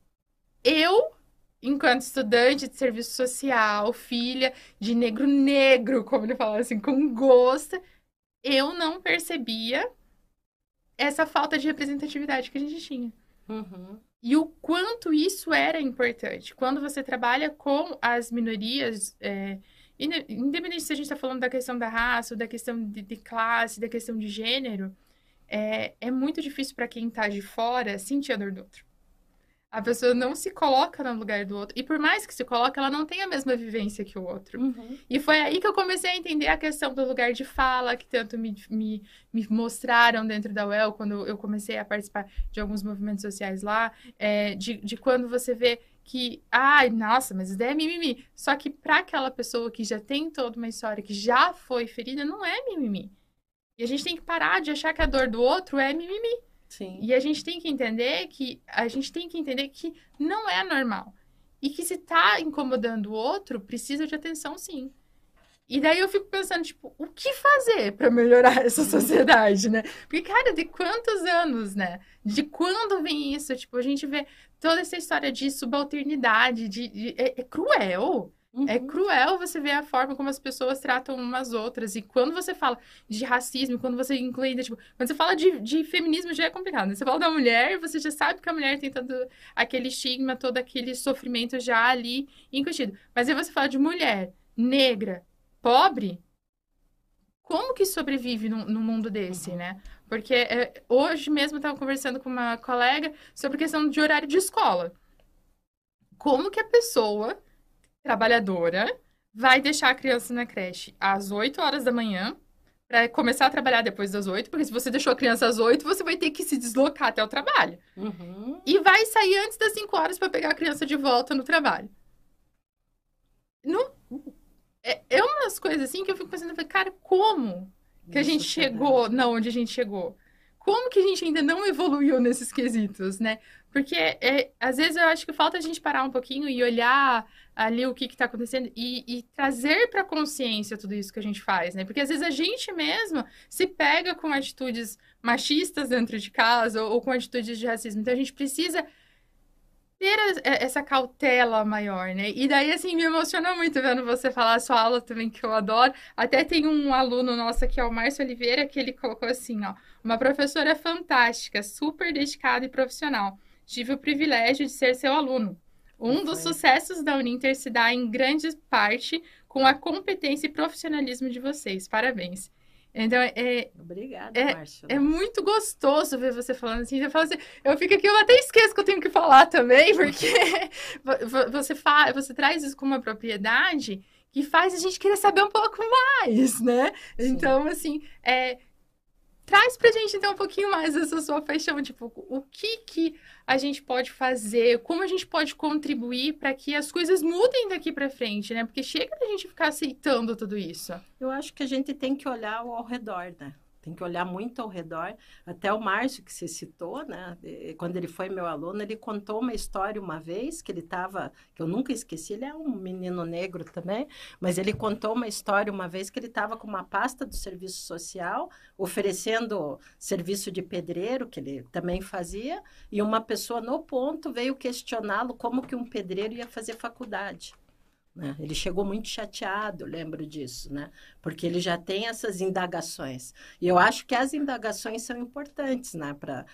eu, enquanto estudante de serviço social, filha de negro negro, como ele fala assim, com gosto, eu não percebia essa falta de representatividade que a gente tinha. Uhum. E o quanto isso era importante. Quando você trabalha com as minorias, é, independente se a gente está falando da questão da raça, da questão de, de classe, da questão de gênero, é, é muito difícil para quem está de fora sentir a dor do outro. A pessoa não se coloca no lugar do outro. E por mais que se coloque, ela não tem a mesma vivência que o outro. Uhum. E foi aí que eu comecei a entender a questão do lugar de fala, que tanto me, me, me mostraram dentro da UEL, quando eu comecei a participar de alguns movimentos sociais lá, é, de, de quando você vê que, ai, nossa, mas isso é mimimi. Só que para aquela pessoa que já tem toda uma história, que já foi ferida, não é mimimi. E a gente tem que parar de achar que a dor do outro é mimimi. Sim. E a gente tem que entender que a gente tem que entender que não é normal. E que se tá incomodando o outro, precisa de atenção sim. E daí eu fico pensando, tipo, o que fazer para melhorar essa sociedade, né? Porque, cara, de quantos anos, né? De quando vem isso? Tipo, a gente vê toda essa história de subalternidade, de, de é, é cruel. É uhum. É cruel você ver a forma como as pessoas tratam umas outras. E quando você fala de racismo, quando você inclui, tipo, quando você fala de, de feminismo já é complicado. Né? Você fala da mulher, você já sabe que a mulher tem todo aquele estigma, todo aquele sofrimento já ali incutido. Mas aí você fala de mulher negra, pobre, como que sobrevive num, num mundo desse, uhum. né? Porque é, hoje mesmo eu estava conversando com uma colega sobre questão de horário de escola. Como que a pessoa trabalhadora vai deixar a criança na creche às 8 horas da manhã para começar a trabalhar depois das 8, porque se você deixou a criança às 8, você vai ter que se deslocar até o trabalho. Uhum. E vai sair antes das 5 horas para pegar a criança de volta no trabalho. Não, é, é umas coisas assim que eu fico pensando, cara, como que a gente chegou na onde a gente chegou? Como que a gente ainda não evoluiu nesses quesitos, né? Porque é, às vezes eu acho que falta a gente parar um pouquinho e olhar ali o que está acontecendo e, e trazer para consciência tudo isso que a gente faz, né? Porque às vezes a gente mesmo se pega com atitudes machistas dentro de casa ou, ou com atitudes de racismo. Então a gente precisa ter é, essa cautela maior, né? E daí, assim, me emociona muito vendo você falar a sua aula também, que eu adoro. Até tem um aluno nosso aqui, é o Márcio Oliveira, que ele colocou assim, ó. Uma professora fantástica, super dedicada e profissional. Tive o privilégio de ser seu aluno. Um dos sucessos da Uninter se dá em grande parte com a competência e profissionalismo de vocês. Parabéns. Então, é. Obrigada, é, Márcio. É muito gostoso ver você falando assim. Eu, falo assim, eu fico aqui, eu até esqueço que eu tenho que falar também, porque você, fala, você traz isso com uma propriedade que faz a gente querer saber um pouco mais, né? Sim. Então, assim, é, Traz pra gente, então, um pouquinho mais dessa sua paixão. Tipo, o que que a gente pode fazer? Como a gente pode contribuir para que as coisas mudem daqui para frente, né? Porque chega da gente ficar aceitando tudo isso. Eu acho que a gente tem que olhar ao redor, né? Tem que olhar muito ao redor. Até o Márcio, que você citou, né? Quando ele foi meu aluno, ele contou uma história uma vez que ele estava, que eu nunca esqueci, ele é um menino negro também, mas ele contou uma história uma vez que ele estava com uma pasta do serviço social, oferecendo serviço de pedreiro, que ele também fazia, e uma pessoa no ponto veio questioná-lo como que um pedreiro ia fazer faculdade. Né? Ele chegou muito chateado, lembro disso, né? porque ele já tem essas indagações. E eu acho que as indagações são importantes né? para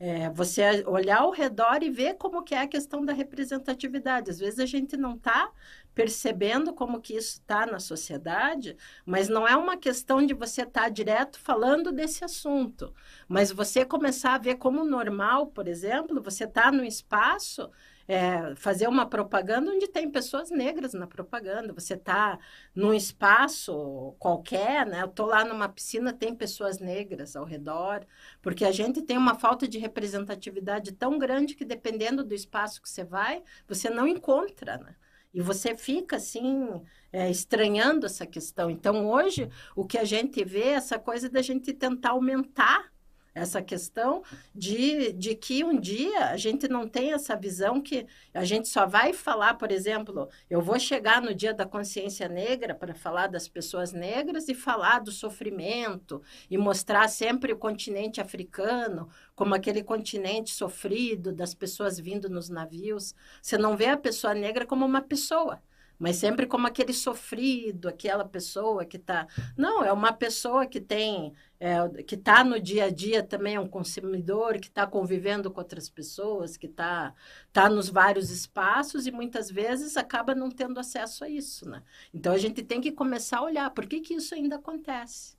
é, você olhar ao redor e ver como que é a questão da representatividade. Às vezes a gente não está percebendo como que isso está na sociedade, mas não é uma questão de você estar tá direto falando desse assunto, mas você começar a ver como normal, por exemplo, você está no espaço é, fazer uma propaganda onde tem pessoas negras na propaganda. Você está num espaço qualquer, né? Eu estou lá numa piscina, tem pessoas negras ao redor, porque a gente tem uma falta de representatividade tão grande que dependendo do espaço que você vai, você não encontra, né? E você fica assim, é, estranhando essa questão. Então, hoje, o que a gente vê é essa coisa da gente tentar aumentar essa questão de, de que um dia a gente não tem essa visão que a gente só vai falar, por exemplo, eu vou chegar no dia da consciência negra para falar das pessoas negras e falar do sofrimento e mostrar sempre o continente africano como aquele continente sofrido das pessoas vindo nos navios. Você não vê a pessoa negra como uma pessoa mas sempre como aquele sofrido, aquela pessoa que está. Não, é uma pessoa que tem, é, que está no dia a dia também, é um consumidor, que está convivendo com outras pessoas, que está tá nos vários espaços e muitas vezes acaba não tendo acesso a isso. Né? Então a gente tem que começar a olhar por que, que isso ainda acontece.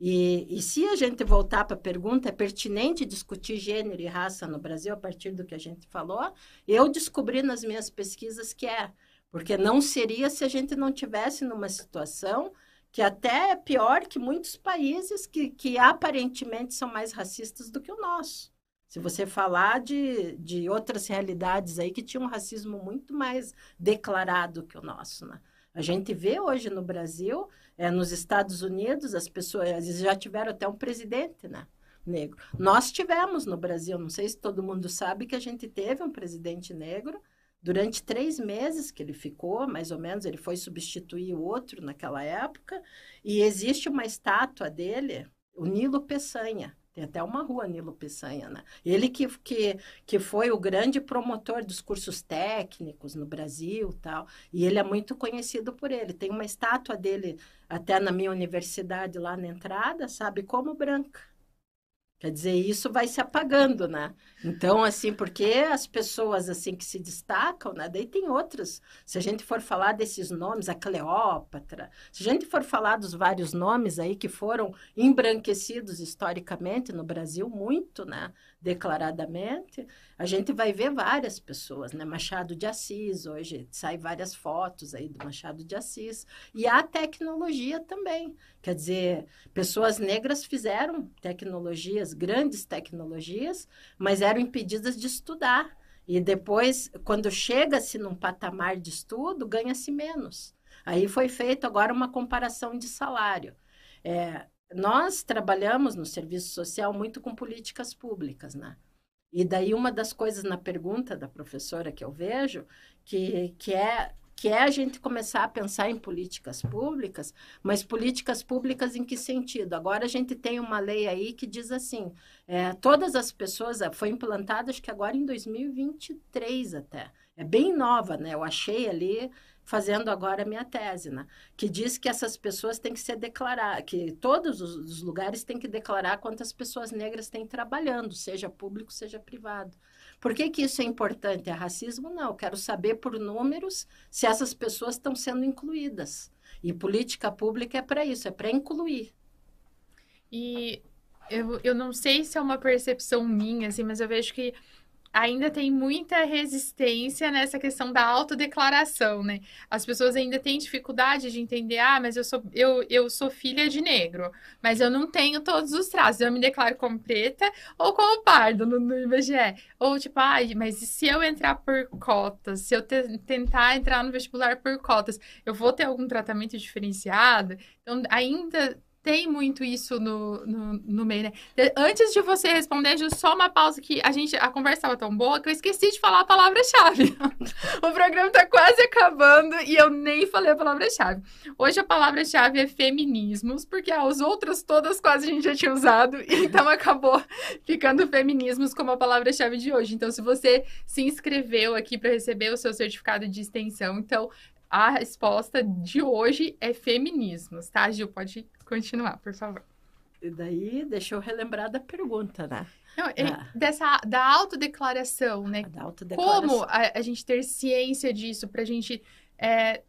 E, e, se a gente voltar para a pergunta, é pertinente discutir gênero e raça no Brasil a partir do que a gente falou? Eu descobri nas minhas pesquisas que é. Porque não seria se a gente não tivesse numa situação que até é pior que muitos países que, que aparentemente são mais racistas do que o nosso. Se você falar de, de outras realidades aí que tinham um racismo muito mais declarado que o nosso, né? A gente vê hoje no Brasil, é, nos Estados Unidos, as pessoas já tiveram até um presidente, né? Negro. Nós tivemos no Brasil, não sei se todo mundo sabe que a gente teve um presidente negro, Durante três meses que ele ficou, mais ou menos, ele foi substituir o outro naquela época, e existe uma estátua dele, o Nilo Peçanha. Tem até uma rua Nilo Peçanha, né? Ele que, que, que foi o grande promotor dos cursos técnicos no Brasil tal. E ele é muito conhecido por ele. Tem uma estátua dele até na minha universidade lá na entrada, sabe? Como branca. Quer dizer, isso vai se apagando, né? Então, assim, porque as pessoas, assim, que se destacam, né? Daí tem outras. Se a gente for falar desses nomes, a Cleópatra, se a gente for falar dos vários nomes aí que foram embranquecidos historicamente no Brasil, muito, né? Declaradamente, a gente vai ver várias pessoas, né? Machado de Assis, hoje sai várias fotos aí do Machado de Assis. E a tecnologia também. Quer dizer, pessoas negras fizeram tecnologias, grandes tecnologias, mas eram impedidas de estudar. E depois, quando chega-se num patamar de estudo, ganha-se menos. Aí foi feita agora uma comparação de salário. É, nós trabalhamos no serviço social muito com políticas públicas, né? E daí uma das coisas na pergunta da professora que eu vejo, que, que é que é a gente começar a pensar em políticas públicas, mas políticas públicas em que sentido? Agora a gente tem uma lei aí que diz assim, é, todas as pessoas, foi implantada acho que agora em 2023 até, é bem nova, né? Eu achei ali fazendo agora a minha tese, né? que diz que essas pessoas têm que ser declarar, que todos os lugares têm que declarar quantas pessoas negras têm trabalhando, seja público, seja privado. Por que, que isso é importante? É racismo? Não. Eu quero saber por números se essas pessoas estão sendo incluídas. E política pública é para isso, é para incluir. E eu, eu não sei se é uma percepção minha, assim, mas eu vejo que ainda tem muita resistência nessa questão da autodeclaração, né? As pessoas ainda têm dificuldade de entender, ah, mas eu sou, eu, eu sou filha de negro, mas eu não tenho todos os traços. Eu me declaro como preta ou como pardo no, no IBGE. Ou tipo, ah, mas se eu entrar por cotas, se eu te, tentar entrar no vestibular por cotas, eu vou ter algum tratamento diferenciado? Então, ainda tem muito isso no, no, no meio, né? Antes de você responder, Ju, só uma pausa que a gente, a conversa estava tão boa que eu esqueci de falar a palavra-chave. o programa está quase acabando e eu nem falei a palavra-chave. Hoje a palavra-chave é feminismos, porque as outras todas quase a gente já tinha usado, então acabou ficando feminismos como a palavra-chave de hoje. Então, se você se inscreveu aqui para receber o seu certificado de extensão, então a resposta de hoje é feminismos, tá, Gil? Pode continuar, por favor. E daí, deixa eu relembrar da pergunta, né? Não, ah. dessa, da autodeclaração, né? Da autodeclaração. Como a, a gente ter ciência disso para a gente é,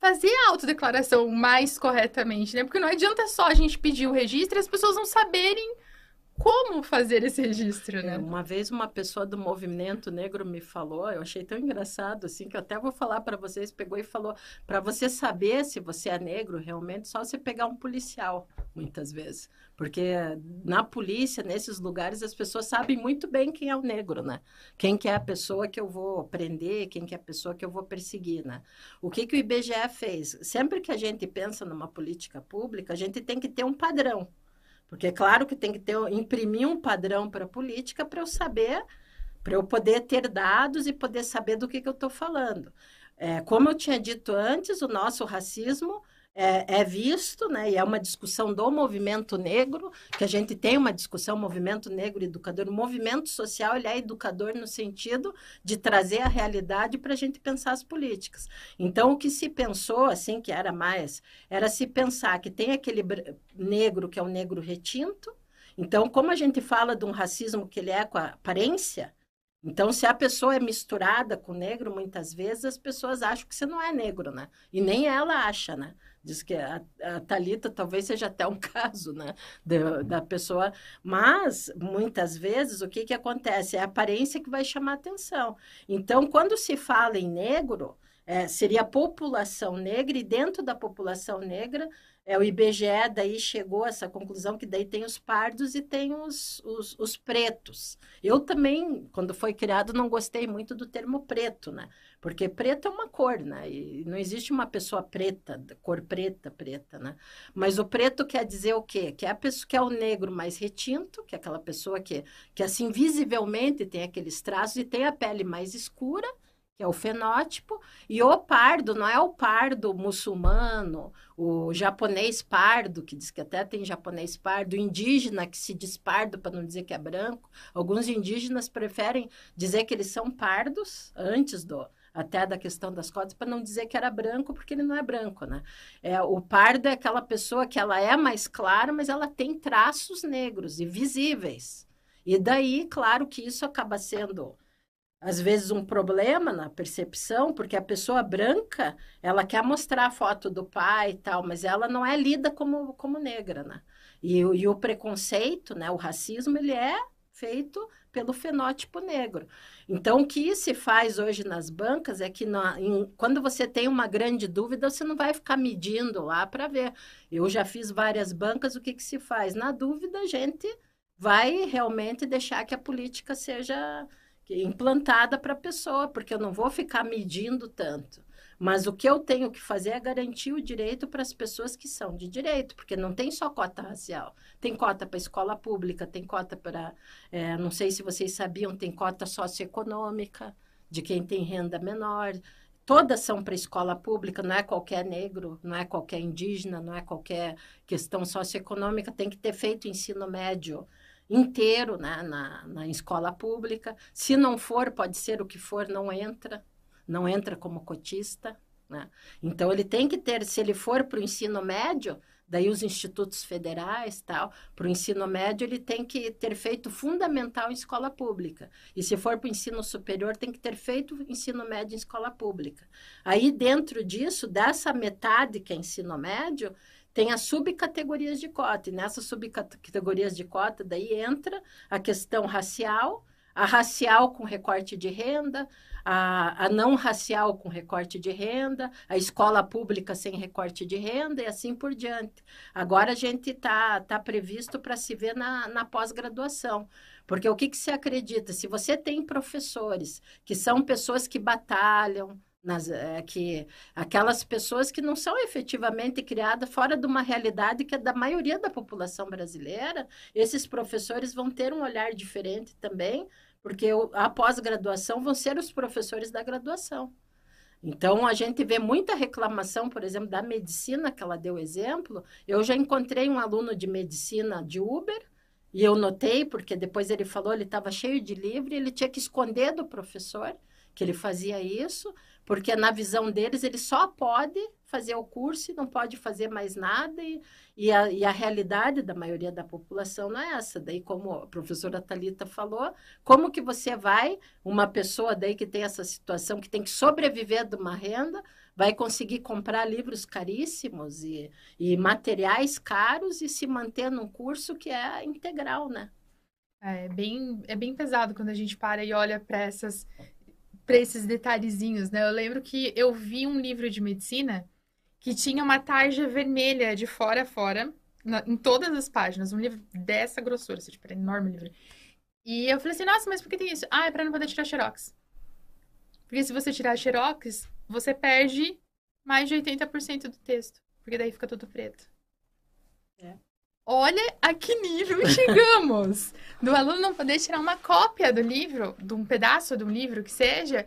fazer a autodeclaração mais corretamente, né? Porque não adianta só a gente pedir o registro e as pessoas não saberem como fazer esse registro, né? É, uma vez uma pessoa do movimento negro me falou, eu achei tão engraçado assim que eu até vou falar para vocês, pegou e falou, para você saber se você é negro realmente, só você pegar um policial, muitas vezes. Porque na polícia, nesses lugares, as pessoas sabem muito bem quem é o negro, né? Quem que é a pessoa que eu vou prender, quem que é a pessoa que eu vou perseguir, né? O que que o IBGE fez? Sempre que a gente pensa numa política pública, a gente tem que ter um padrão. Porque é claro que tem que ter, imprimir um padrão para a política para eu saber, para eu poder ter dados e poder saber do que, que eu estou falando. É, como eu tinha dito antes, o nosso racismo é, é, visto, né, e é uma discussão do movimento negro, que a gente tem uma discussão, movimento negro educador, o movimento social, ele é educador no sentido de trazer a realidade para a gente pensar as políticas. Então, o que se pensou, assim, que era mais, era se pensar que tem aquele negro que é o negro retinto, então, como a gente fala de um racismo que ele é com a aparência, então, se a pessoa é misturada com negro, muitas vezes as pessoas acham que você não é negro, né? E nem ela acha, né? Diz que a, a Thalita talvez seja até um caso, né? Da, da pessoa. Mas, muitas vezes, o que, que acontece? É a aparência que vai chamar atenção. Então, quando se fala em negro, é, seria a população negra, e dentro da população negra, é, o IBGE daí chegou a essa conclusão que daí tem os pardos e tem os, os, os, pretos. Eu também, quando foi criado, não gostei muito do termo preto, né? Porque preto é uma cor, né? E não existe uma pessoa preta, cor preta, preta, né? Mas o preto quer dizer o quê? Que é a pessoa que é o negro mais retinto, que é aquela pessoa que, que assim, visivelmente tem aqueles traços e tem a pele mais escura, que é o fenótipo, e o pardo não é o pardo muçulmano, o japonês pardo, que diz que até tem japonês pardo, indígena que se diz pardo para não dizer que é branco. Alguns indígenas preferem dizer que eles são pardos antes do até da questão das cotas para não dizer que era branco porque ele não é branco, né? É, o pardo é aquela pessoa que ela é mais clara, mas ela tem traços negros e visíveis. E daí, claro que isso acaba sendo às vezes um problema na percepção, porque a pessoa branca, ela quer mostrar a foto do pai e tal, mas ela não é lida como, como negra, né? E, e o preconceito, né, o racismo, ele é feito pelo fenótipo negro. Então, o que se faz hoje nas bancas é que na, em, quando você tem uma grande dúvida, você não vai ficar medindo lá para ver. Eu já fiz várias bancas, o que, que se faz? Na dúvida, a gente vai realmente deixar que a política seja implantada para a pessoa, porque eu não vou ficar medindo tanto. Mas o que eu tenho que fazer é garantir o direito para as pessoas que são de direito, porque não tem só cota racial. Tem cota para escola pública, tem cota para. É, não sei se vocês sabiam, tem cota socioeconômica, de quem tem renda menor. Todas são para escola pública, não é qualquer negro, não é qualquer indígena, não é qualquer questão socioeconômica, tem que ter feito ensino médio inteiro né, na, na escola pública. Se não for, pode ser o que for, não entra, não entra como cotista. Né? Então, ele tem que ter, se ele for para o ensino médio, daí os institutos federais, tal, para o ensino médio, ele tem que ter feito fundamental em escola pública. E se for para o ensino superior, tem que ter feito ensino médio em escola pública. Aí, dentro disso, dessa metade que é ensino médio, tem as subcategorias de cota, e nessas subcategorias de cota, daí entra a questão racial, a racial com recorte de renda, a, a não racial com recorte de renda, a escola pública sem recorte de renda e assim por diante. Agora a gente está tá previsto para se ver na, na pós-graduação. Porque o que, que se acredita? Se você tem professores que são pessoas que batalham, Nas, é, que aquelas pessoas que não são efetivamente criadas fora de uma realidade que é da maioria da população brasileira, esses professores vão ter um olhar diferente também, porque a pós-graduação vão ser os professores da graduação. Então, a gente vê muita reclamação, por exemplo, da medicina, que ela deu exemplo. Eu já encontrei um aluno de medicina de Uber, e eu notei, porque depois ele falou, ele estava cheio de livro, ele tinha que esconder do professor que ele fazia isso, porque na visão deles ele só pode fazer o curso e não pode fazer mais nada, e, e, a, e a realidade da maioria da população não é essa. Daí, como a professora Talita falou, como que você vai, uma pessoa daí que tem essa situação, que tem que sobreviver de uma renda, vai conseguir comprar livros caríssimos e, e materiais caros e se manter num curso que é integral, né? É bem, é bem pesado quando a gente para e olha para essas para esses detalhezinhos, né? Eu lembro que eu vi um livro de medicina que tinha uma tarja vermelha de fora a fora, na, em todas as páginas, um livro dessa grossura, assim, tipo, era enorme livro. E eu falei assim, nossa, mas por que tem isso? Ah, é pra não poder tirar xerox. Porque se você tirar xerox, você perde mais de 80% do texto, porque daí fica tudo preto. É. Olha a que nível chegamos! do aluno não poder tirar uma cópia do livro, de um pedaço do livro que seja,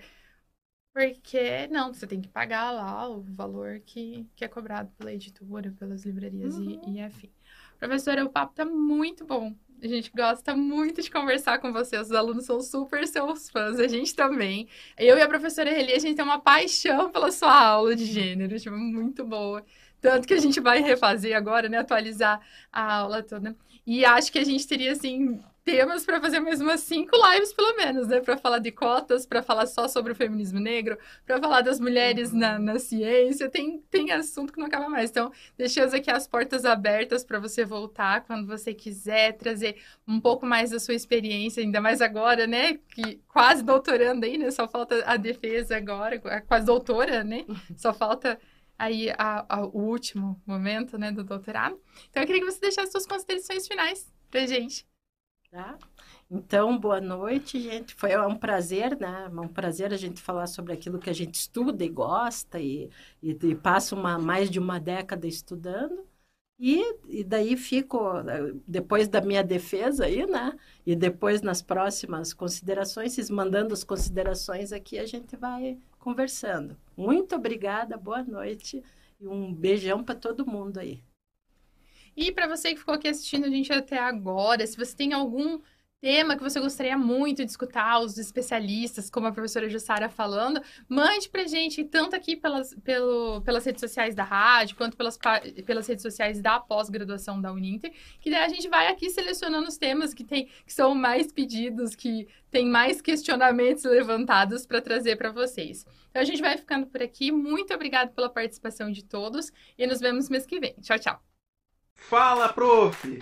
porque não, você tem que pagar lá o valor que, que é cobrado pela editora, pelas livrarias uhum. e, e afim. Professora, o papo tá muito bom. A gente gosta muito de conversar com você. Os alunos são super seus fãs, a gente também. Eu e a professora Eli, a gente tem uma paixão pela sua aula de gênero, tipo, muito boa. Tanto que a gente vai refazer agora, né? Atualizar a aula toda. E acho que a gente teria, assim, temas para fazer mais umas cinco lives, pelo menos, né? Para falar de cotas, para falar só sobre o feminismo negro, para falar das mulheres na, na ciência. Tem, tem assunto que não acaba mais. Então, deixamos aqui as portas abertas para você voltar quando você quiser, trazer um pouco mais da sua experiência, ainda mais agora, né? Que quase doutorando aí, né? Só falta a defesa agora, quase doutora, né? Só falta aí a, a, o último momento, né, do doutorado. Então, eu queria que você deixasse suas considerações finais pra gente. Tá? Então, boa noite, gente. Foi um prazer, né? Um prazer a gente falar sobre aquilo que a gente estuda e gosta e, e, e passa uma, mais de uma década estudando. E, e daí fico, depois da minha defesa aí, né? E depois nas próximas considerações, vocês mandando as considerações aqui, a gente vai conversando. Muito obrigada, boa noite e um beijão para todo mundo aí. E para você que ficou aqui assistindo a gente até agora, se você tem algum tema que você gostaria muito de escutar, os especialistas, como a professora Jussara falando, mande pra gente, tanto aqui pelas, pelo, pelas redes sociais da rádio, quanto pelas, pelas redes sociais da pós-graduação da Uninter, que daí a gente vai aqui selecionando os temas que, tem, que são mais pedidos, que tem mais questionamentos levantados para trazer para vocês. Então a gente vai ficando por aqui. Muito obrigada pela participação de todos e nos vemos mês que vem. Tchau, tchau. Fala, prof!